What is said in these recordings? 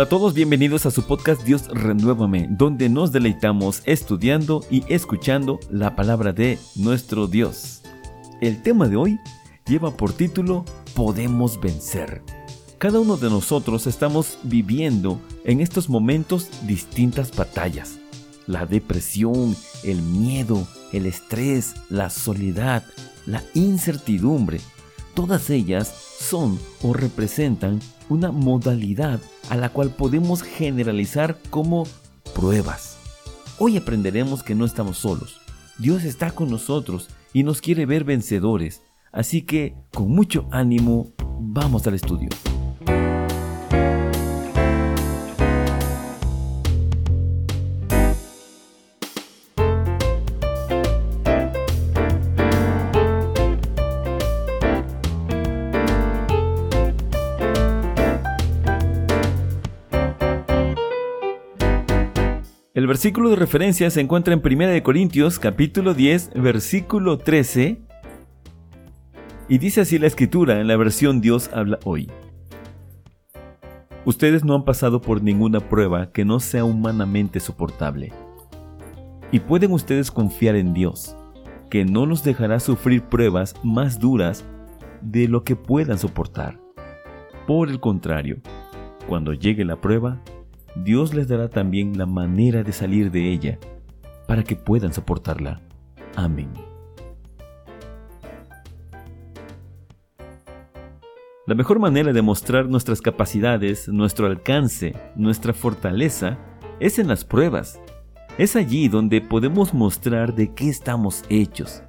Hola a todos, bienvenidos a su podcast Dios Renuévame, donde nos deleitamos estudiando y escuchando la palabra de nuestro Dios. El tema de hoy lleva por título Podemos vencer. Cada uno de nosotros estamos viviendo en estos momentos distintas batallas. La depresión, el miedo, el estrés, la soledad, la incertidumbre, todas ellas son o representan una modalidad a la cual podemos generalizar como pruebas. Hoy aprenderemos que no estamos solos. Dios está con nosotros y nos quiere ver vencedores. Así que, con mucho ánimo, vamos al estudio. El versículo de referencia se encuentra en 1 Corintios capítulo 10 versículo 13 y dice así la escritura en la versión Dios habla hoy. Ustedes no han pasado por ninguna prueba que no sea humanamente soportable. Y pueden ustedes confiar en Dios, que no los dejará sufrir pruebas más duras de lo que puedan soportar. Por el contrario, cuando llegue la prueba, Dios les dará también la manera de salir de ella para que puedan soportarla. Amén. La mejor manera de mostrar nuestras capacidades, nuestro alcance, nuestra fortaleza, es en las pruebas. Es allí donde podemos mostrar de qué estamos hechos.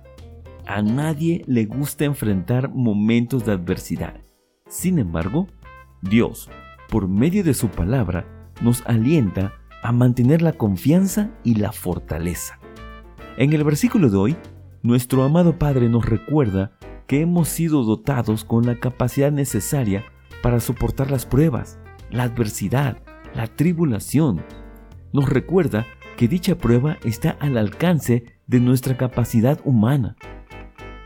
A nadie le gusta enfrentar momentos de adversidad. Sin embargo, Dios, por medio de su palabra, nos alienta a mantener la confianza y la fortaleza. En el versículo de hoy, nuestro amado Padre nos recuerda que hemos sido dotados con la capacidad necesaria para soportar las pruebas, la adversidad, la tribulación. Nos recuerda que dicha prueba está al alcance de nuestra capacidad humana.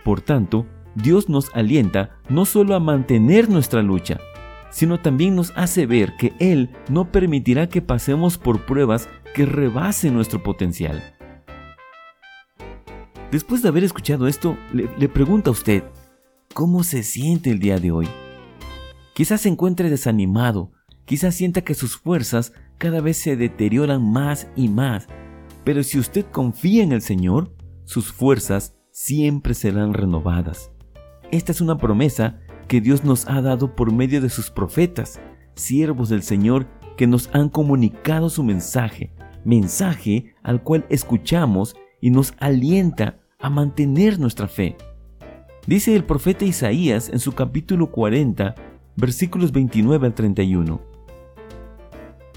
Por tanto, Dios nos alienta no solo a mantener nuestra lucha, sino también nos hace ver que Él no permitirá que pasemos por pruebas que rebasen nuestro potencial. Después de haber escuchado esto, le, le pregunta a usted, ¿cómo se siente el día de hoy? Quizás se encuentre desanimado, quizás sienta que sus fuerzas cada vez se deterioran más y más, pero si usted confía en el Señor, sus fuerzas siempre serán renovadas. Esta es una promesa que Dios nos ha dado por medio de sus profetas, siervos del Señor que nos han comunicado su mensaje, mensaje al cual escuchamos y nos alienta a mantener nuestra fe. Dice el profeta Isaías en su capítulo 40, versículos 29 al 31.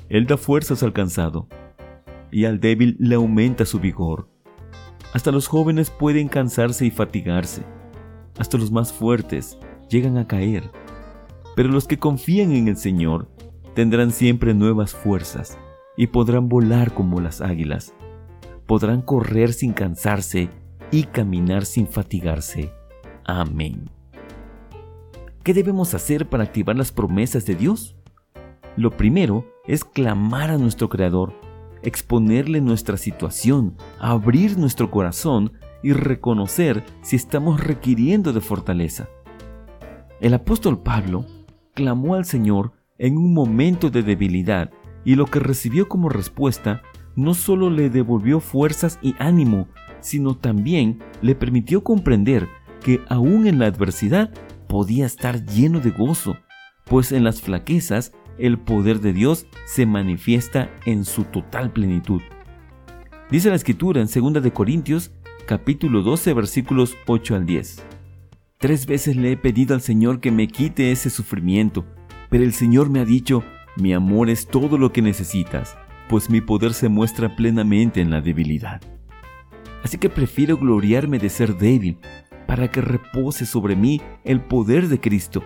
Él da fuerzas al cansado, y al débil le aumenta su vigor. Hasta los jóvenes pueden cansarse y fatigarse, hasta los más fuertes llegan a caer, pero los que confían en el Señor tendrán siempre nuevas fuerzas y podrán volar como las águilas. Podrán correr sin cansarse y caminar sin fatigarse. Amén. ¿Qué debemos hacer para activar las promesas de Dios? Lo primero es clamar a nuestro Creador, exponerle nuestra situación, abrir nuestro corazón y reconocer si estamos requiriendo de fortaleza. El apóstol Pablo clamó al Señor en un momento de debilidad y lo que recibió como respuesta no solo le devolvió fuerzas y ánimo, sino también le permitió comprender que aún en la adversidad podía estar lleno de gozo, pues en las flaquezas el poder de Dios se manifiesta en su total plenitud. Dice la escritura en 2 de Corintios capítulo 12 versículos 8 al 10. Tres veces le he pedido al Señor que me quite ese sufrimiento, pero el Señor me ha dicho, mi amor es todo lo que necesitas, pues mi poder se muestra plenamente en la debilidad. Así que prefiero gloriarme de ser débil, para que repose sobre mí el poder de Cristo.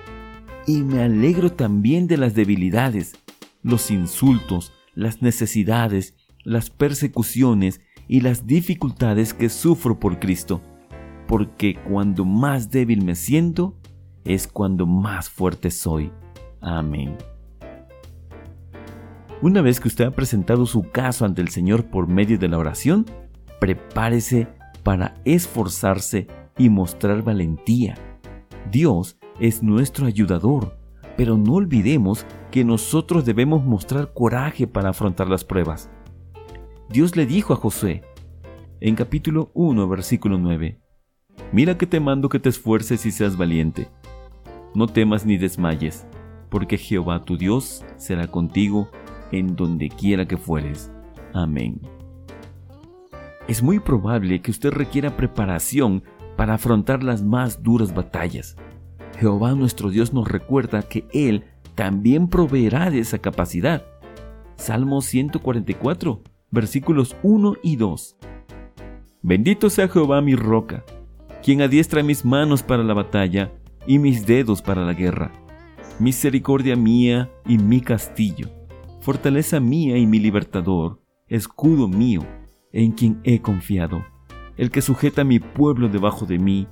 Y me alegro también de las debilidades, los insultos, las necesidades, las persecuciones y las dificultades que sufro por Cristo porque cuando más débil me siento, es cuando más fuerte soy. Amén. Una vez que usted ha presentado su caso ante el Señor por medio de la oración, prepárese para esforzarse y mostrar valentía. Dios es nuestro ayudador, pero no olvidemos que nosotros debemos mostrar coraje para afrontar las pruebas. Dios le dijo a Josué, en capítulo 1, versículo 9, Mira que te mando que te esfuerces y seas valiente. No temas ni desmayes, porque Jehová tu Dios será contigo en donde quiera que fueres. Amén. Es muy probable que usted requiera preparación para afrontar las más duras batallas. Jehová nuestro Dios nos recuerda que Él también proveerá de esa capacidad. Salmo 144, versículos 1 y 2. Bendito sea Jehová mi roca, quien adiestra mis manos para la batalla y mis dedos para la guerra. Misericordia mía y mi castillo, fortaleza mía y mi libertador, escudo mío, en quien he confiado, el que sujeta a mi pueblo debajo de mí.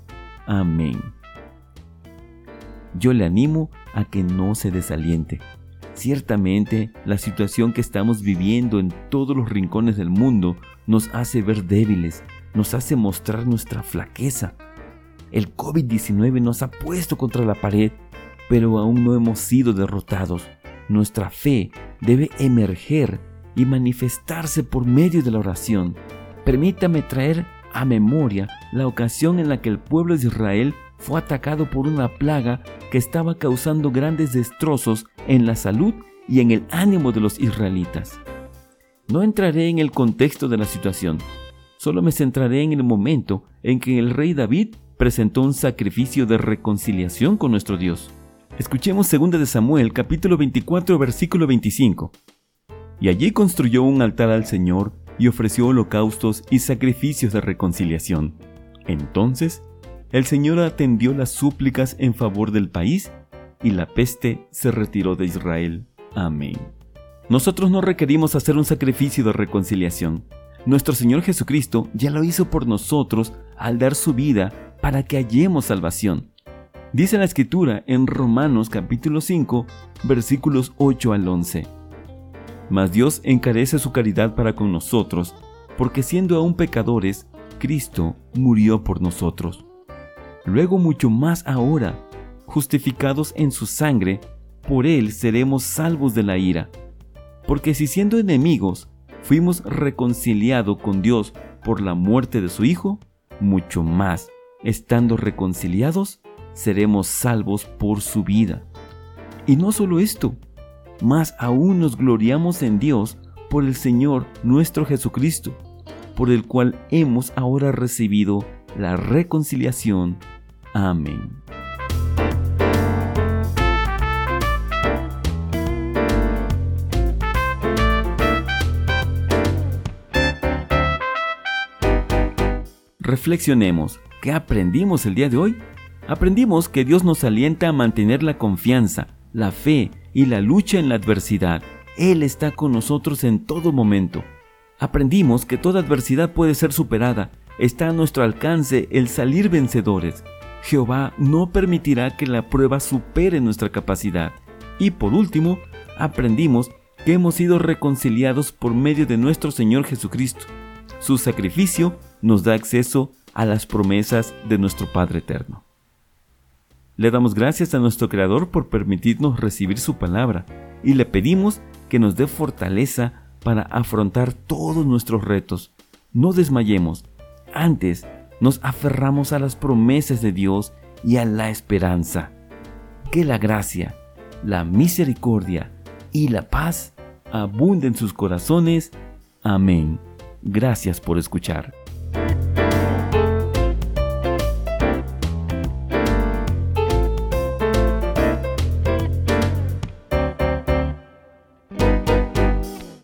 Amén. Yo le animo a que no se desaliente. Ciertamente, la situación que estamos viviendo en todos los rincones del mundo nos hace ver débiles, nos hace mostrar nuestra flaqueza. El COVID-19 nos ha puesto contra la pared, pero aún no hemos sido derrotados. Nuestra fe debe emerger y manifestarse por medio de la oración. Permítame traer a memoria la ocasión en la que el pueblo de Israel fue atacado por una plaga que estaba causando grandes destrozos en la salud y en el ánimo de los israelitas. No entraré en el contexto de la situación, solo me centraré en el momento en que el rey David presentó un sacrificio de reconciliación con nuestro Dios. Escuchemos 2 de Samuel capítulo 24 versículo 25. Y allí construyó un altar al Señor y ofreció holocaustos y sacrificios de reconciliación. Entonces el Señor atendió las súplicas en favor del país y la peste se retiró de Israel. Amén. Nosotros no requerimos hacer un sacrificio de reconciliación. Nuestro Señor Jesucristo ya lo hizo por nosotros al dar su vida para que hallemos salvación. Dice la Escritura en Romanos capítulo 5, versículos 8 al 11. Mas Dios encarece su caridad para con nosotros, porque siendo aún pecadores, Cristo murió por nosotros luego mucho más ahora, justificados en su sangre, por él seremos salvos de la ira. Porque si siendo enemigos fuimos reconciliados con Dios por la muerte de su Hijo, mucho más, estando reconciliados, seremos salvos por su vida. Y no solo esto, más aún nos gloriamos en Dios por el Señor nuestro Jesucristo, por el cual hemos ahora recibido la reconciliación. Amén. Reflexionemos, ¿qué aprendimos el día de hoy? Aprendimos que Dios nos alienta a mantener la confianza, la fe y la lucha en la adversidad. Él está con nosotros en todo momento. Aprendimos que toda adversidad puede ser superada está a nuestro alcance el salir vencedores. Jehová no permitirá que la prueba supere nuestra capacidad. Y por último, aprendimos que hemos sido reconciliados por medio de nuestro Señor Jesucristo. Su sacrificio nos da acceso a las promesas de nuestro Padre Eterno. Le damos gracias a nuestro Creador por permitirnos recibir su palabra y le pedimos que nos dé fortaleza para afrontar todos nuestros retos. No desmayemos, antes nos aferramos a las promesas de Dios y a la esperanza. Que la gracia, la misericordia y la paz abunden en sus corazones. Amén. Gracias por escuchar.